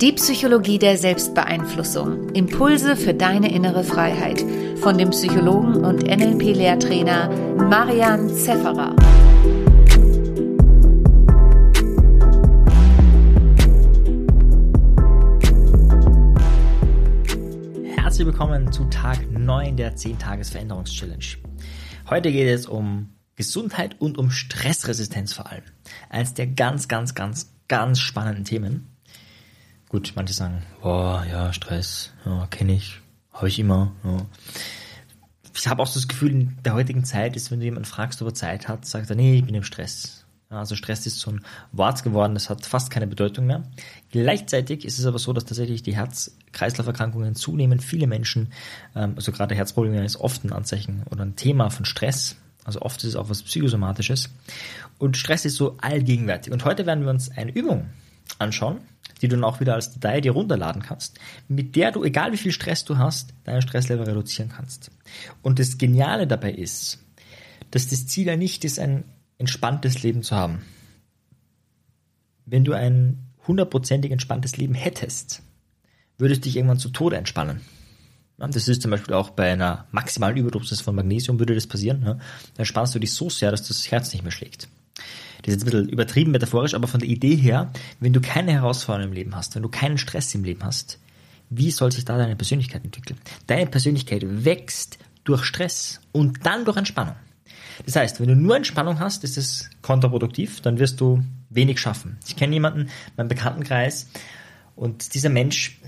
Die Psychologie der Selbstbeeinflussung. Impulse für deine innere Freiheit. Von dem Psychologen und NLP-Lehrtrainer Marian Zefferer. Herzlich willkommen zu Tag 9 der 10-Tages-Veränderungs-Challenge. Heute geht es um Gesundheit und um Stressresistenz vor allem. Eines der ganz, ganz, ganz, ganz spannenden Themen. Gut, manche sagen, boah, ja, Stress, ja, kenne ich, habe ich immer. Ja. Ich habe auch so das Gefühl, in der heutigen Zeit ist, wenn du jemanden fragst, ob er Zeit hat, sagt er, nee, ich bin im Stress. Also Stress ist so ein Wort geworden, das hat fast keine Bedeutung mehr. Gleichzeitig ist es aber so, dass tatsächlich die Herz-Kreislauf-Erkrankungen zunehmen. Viele Menschen, ähm, also gerade Herzprobleme ist oft ein Anzeichen oder ein Thema von Stress. Also oft ist es auch was Psychosomatisches. Und Stress ist so allgegenwärtig. Und heute werden wir uns eine Übung anschauen, die du dann auch wieder als Datei dir runterladen kannst, mit der du, egal wie viel Stress du hast, deinen Stresslevel reduzieren kannst. Und das Geniale dabei ist, dass das Ziel ja nicht ist, ein entspanntes Leben zu haben. Wenn du ein hundertprozentig entspanntes Leben hättest, würdest du dich irgendwann zu Tode entspannen. Das ist zum Beispiel auch bei einer maximalen Überdosis von Magnesium würde das passieren. Dann spannst du dich so sehr, dass das Herz nicht mehr schlägt. Das ist jetzt ein bisschen übertrieben metaphorisch, aber von der Idee her, wenn du keine Herausforderungen im Leben hast, wenn du keinen Stress im Leben hast, wie soll sich da deine Persönlichkeit entwickeln? Deine Persönlichkeit wächst durch Stress und dann durch Entspannung. Das heißt, wenn du nur Entspannung hast, ist es kontraproduktiv, dann wirst du wenig schaffen. Ich kenne jemanden, meinen Bekanntenkreis, und dieser Mensch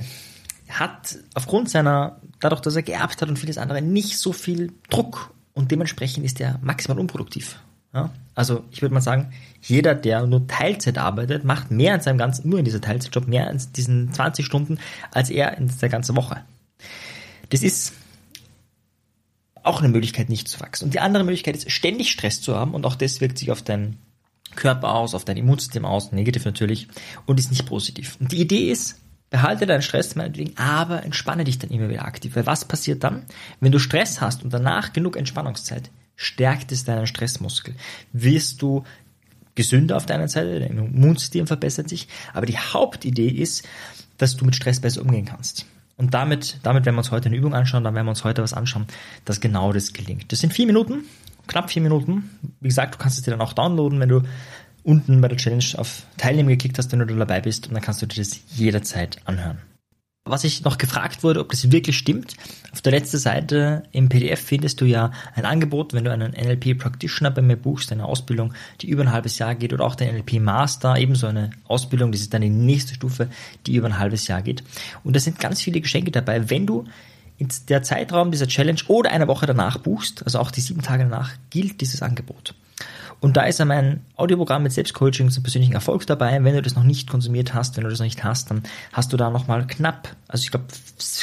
hat aufgrund seiner, dadurch, dass er geerbt hat und vieles andere, nicht so viel Druck und dementsprechend ist er maximal unproduktiv. Ja? Also ich würde mal sagen, jeder, der nur Teilzeit arbeitet, macht mehr in seinem ganzen, nur in dieser Teilzeitjob, mehr in diesen 20 Stunden, als er in der ganzen Woche. Das ist auch eine Möglichkeit, nicht zu wachsen. Und die andere Möglichkeit ist, ständig Stress zu haben und auch das wirkt sich auf deinen Körper aus, auf dein Immunsystem aus, negativ natürlich, und ist nicht positiv. Und die Idee ist, behalte deinen Stress meinetwegen, aber entspanne dich dann immer wieder aktiv. Weil was passiert dann? Wenn du Stress hast und danach genug Entspannungszeit, stärkt es deinen Stressmuskel. Wirst du gesünder auf deiner Seite, dein Immunsystem verbessert sich, aber die Hauptidee ist, dass du mit Stress besser umgehen kannst. Und damit, damit werden wir uns heute eine Übung anschauen, dann werden wir uns heute was anschauen, dass genau das gelingt. Das sind vier Minuten, knapp vier Minuten. Wie gesagt, du kannst es dir dann auch downloaden, wenn du unten bei der Challenge auf Teilnehmen geklickt hast, wenn du da dabei bist und dann kannst du dir das jederzeit anhören. Was ich noch gefragt wurde, ob das wirklich stimmt, auf der letzten Seite im PDF findest du ja ein Angebot, wenn du einen NLP Practitioner bei mir buchst, eine Ausbildung, die über ein halbes Jahr geht oder auch den NLP Master, ebenso eine Ausbildung, das ist dann die nächste Stufe, die über ein halbes Jahr geht. Und da sind ganz viele Geschenke dabei, wenn du in der Zeitraum dieser Challenge oder eine Woche danach buchst, also auch die sieben Tage danach, gilt dieses Angebot. Und da ist ja mein Audioprogramm mit Selbstcoaching zum persönlichen Erfolg dabei. Wenn du das noch nicht konsumiert hast, wenn du das noch nicht hast, dann hast du da nochmal knapp, also ich glaube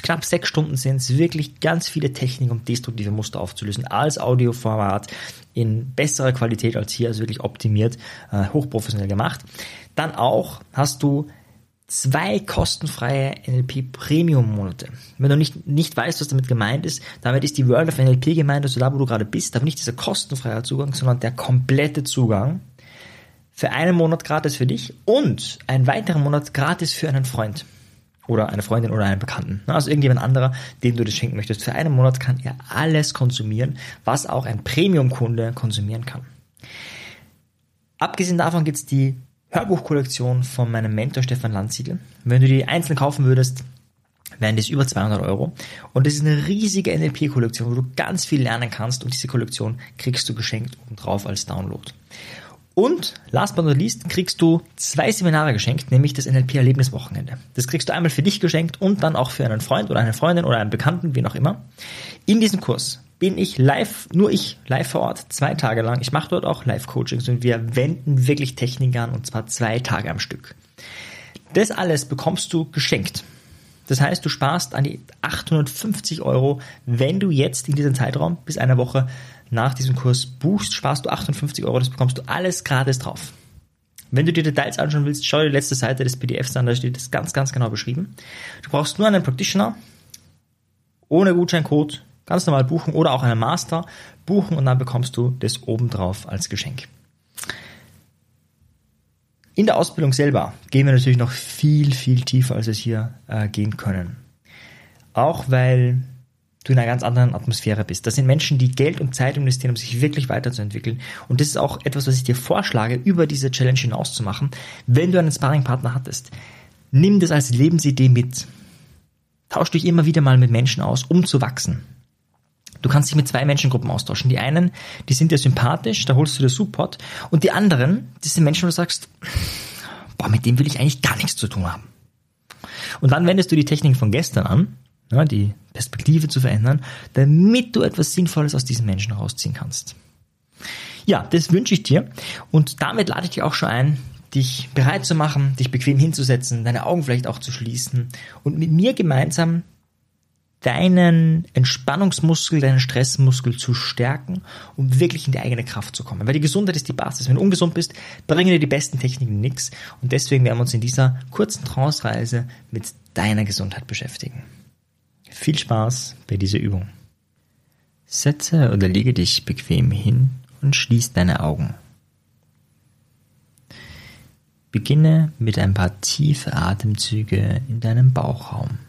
knapp sechs Stunden sind es, wirklich ganz viele Techniken, um destruktive Muster aufzulösen, als Audioformat in besserer Qualität als hier, also wirklich optimiert, äh, hochprofessionell gemacht. Dann auch hast du zwei kostenfreie NLP Premium Monate. Wenn du nicht, nicht weißt, was damit gemeint ist, damit ist die World of NLP gemeint, also da, wo du gerade bist, aber nicht dieser kostenfreie Zugang, sondern der komplette Zugang für einen Monat gratis für dich und einen weiteren Monat gratis für einen Freund oder eine Freundin oder einen Bekannten. Also irgendjemand anderer, dem du das schenken möchtest. Für einen Monat kann er alles konsumieren, was auch ein Premium-Kunde konsumieren kann. Abgesehen davon gibt's die Hörbuchkollektion von meinem Mentor Stefan Landsiedel. Wenn du die einzeln kaufen würdest, wären das über 200 Euro. Und das ist eine riesige NLP-Kollektion, wo du ganz viel lernen kannst und diese Kollektion kriegst du geschenkt obendrauf als Download. Und last but not least kriegst du zwei Seminare geschenkt, nämlich das NLP-Erlebniswochenende. Das kriegst du einmal für dich geschenkt und dann auch für einen Freund oder eine Freundin oder einen Bekannten, wie auch immer. In diesem Kurs bin ich live, nur ich, live vor Ort, zwei Tage lang. Ich mache dort auch Live-Coachings und wir wenden wirklich Technik an und zwar zwei Tage am Stück. Das alles bekommst du geschenkt. Das heißt, du sparst an die 850 Euro, wenn du jetzt in diesem Zeitraum bis einer Woche nach diesem Kurs buchst, sparst du 58 Euro, das bekommst du alles gratis drauf. Wenn du dir Details anschauen willst, schau dir die letzte Seite des PDFs an, da steht das ganz, ganz genau beschrieben. Du brauchst nur einen Practitioner, ohne Gutscheincode, Ganz normal buchen oder auch einen Master buchen und dann bekommst du das obendrauf als Geschenk. In der Ausbildung selber gehen wir natürlich noch viel, viel tiefer, als wir es hier äh, gehen können. Auch weil du in einer ganz anderen Atmosphäre bist. Das sind Menschen, die Geld und Zeit investieren, um sich wirklich weiterzuentwickeln. Und das ist auch etwas, was ich dir vorschlage, über diese Challenge hinaus zu machen. Wenn du einen Sparringpartner hattest, nimm das als Lebensidee mit. Tausch dich immer wieder mal mit Menschen aus, um zu wachsen. Du kannst dich mit zwei Menschengruppen austauschen. Die einen, die sind dir sympathisch, da holst du dir Support. Und die anderen, das sind Menschen, wo du sagst, boah, mit dem will ich eigentlich gar nichts zu tun haben. Und dann wendest du die Technik von gestern an, ja, die Perspektive zu verändern, damit du etwas Sinnvolles aus diesen Menschen rausziehen kannst. Ja, das wünsche ich dir und damit lade ich dich auch schon ein, dich bereit zu machen, dich bequem hinzusetzen, deine Augen vielleicht auch zu schließen und mit mir gemeinsam deinen Entspannungsmuskel, deinen Stressmuskel zu stärken, um wirklich in die eigene Kraft zu kommen. Weil die Gesundheit ist die Basis. Wenn du ungesund bist, bringen dir die besten Techniken nichts. Und deswegen werden wir uns in dieser kurzen Trance-Reise mit deiner Gesundheit beschäftigen. Viel Spaß bei dieser Übung. Setze oder lege dich bequem hin und schließ deine Augen. Beginne mit ein paar tiefe Atemzüge in deinem Bauchraum.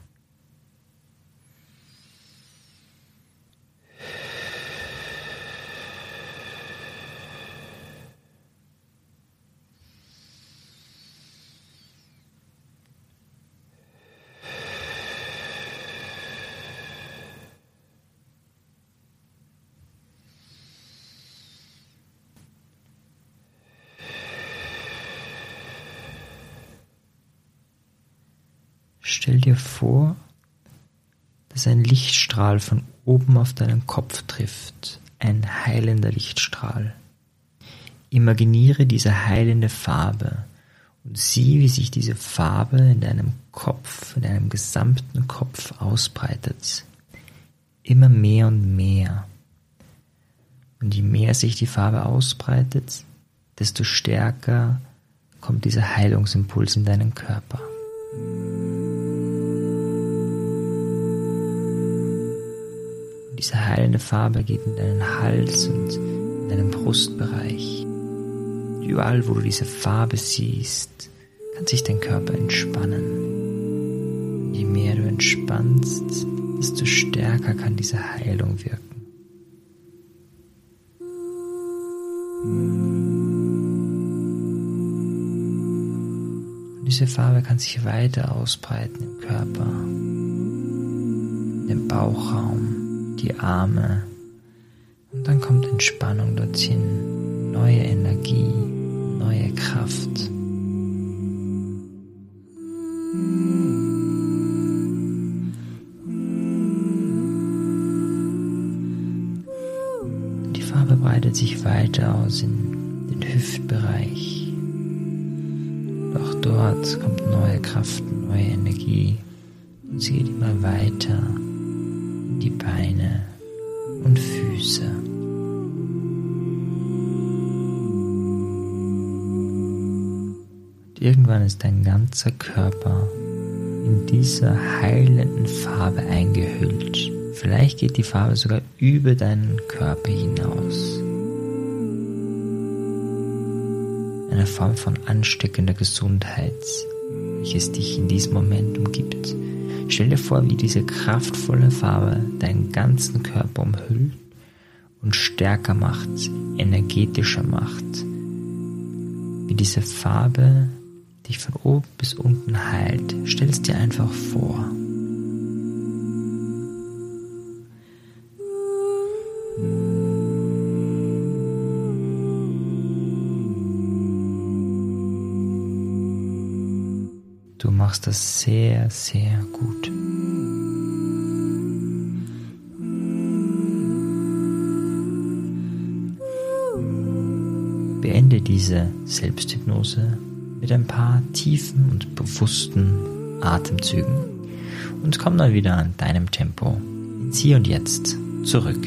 Stell dir vor, dass ein Lichtstrahl von oben auf deinen Kopf trifft, ein heilender Lichtstrahl. Imaginiere diese heilende Farbe und sieh, wie sich diese Farbe in deinem Kopf, in deinem gesamten Kopf ausbreitet. Immer mehr und mehr. Und je mehr sich die Farbe ausbreitet, desto stärker kommt dieser Heilungsimpuls in deinen Körper. Diese heilende Farbe geht in deinen Hals und in deinen Brustbereich. Überall, wo du diese Farbe siehst, kann sich dein Körper entspannen. Je mehr du entspannst, desto stärker kann diese Heilung wirken. Und diese Farbe kann sich weiter ausbreiten im Körper, im Bauchraum, die Arme. Und dann kommt Entspannung dorthin, neue Energie, neue Kraft. Die Farbe breitet sich weiter aus in den Hüftbereich. Doch dort kommt neue Kraft, neue Energie. Und sie geht immer weiter die Beine und Füße. Und irgendwann ist dein ganzer Körper in dieser heilenden Farbe eingehüllt. Vielleicht geht die Farbe sogar über deinen Körper hinaus. Eine Form von ansteckender Gesundheit, welches dich in diesem Moment umgibt. Stell dir vor, wie diese kraftvolle Farbe deinen ganzen Körper umhüllt und stärker macht, energetischer macht. Wie diese Farbe dich von oben bis unten heilt. Stell es dir einfach vor. Du machst das sehr, sehr gut. Beende diese Selbsthypnose mit ein paar tiefen und bewussten Atemzügen und komm dann wieder an deinem Tempo ins Hier und Jetzt zurück.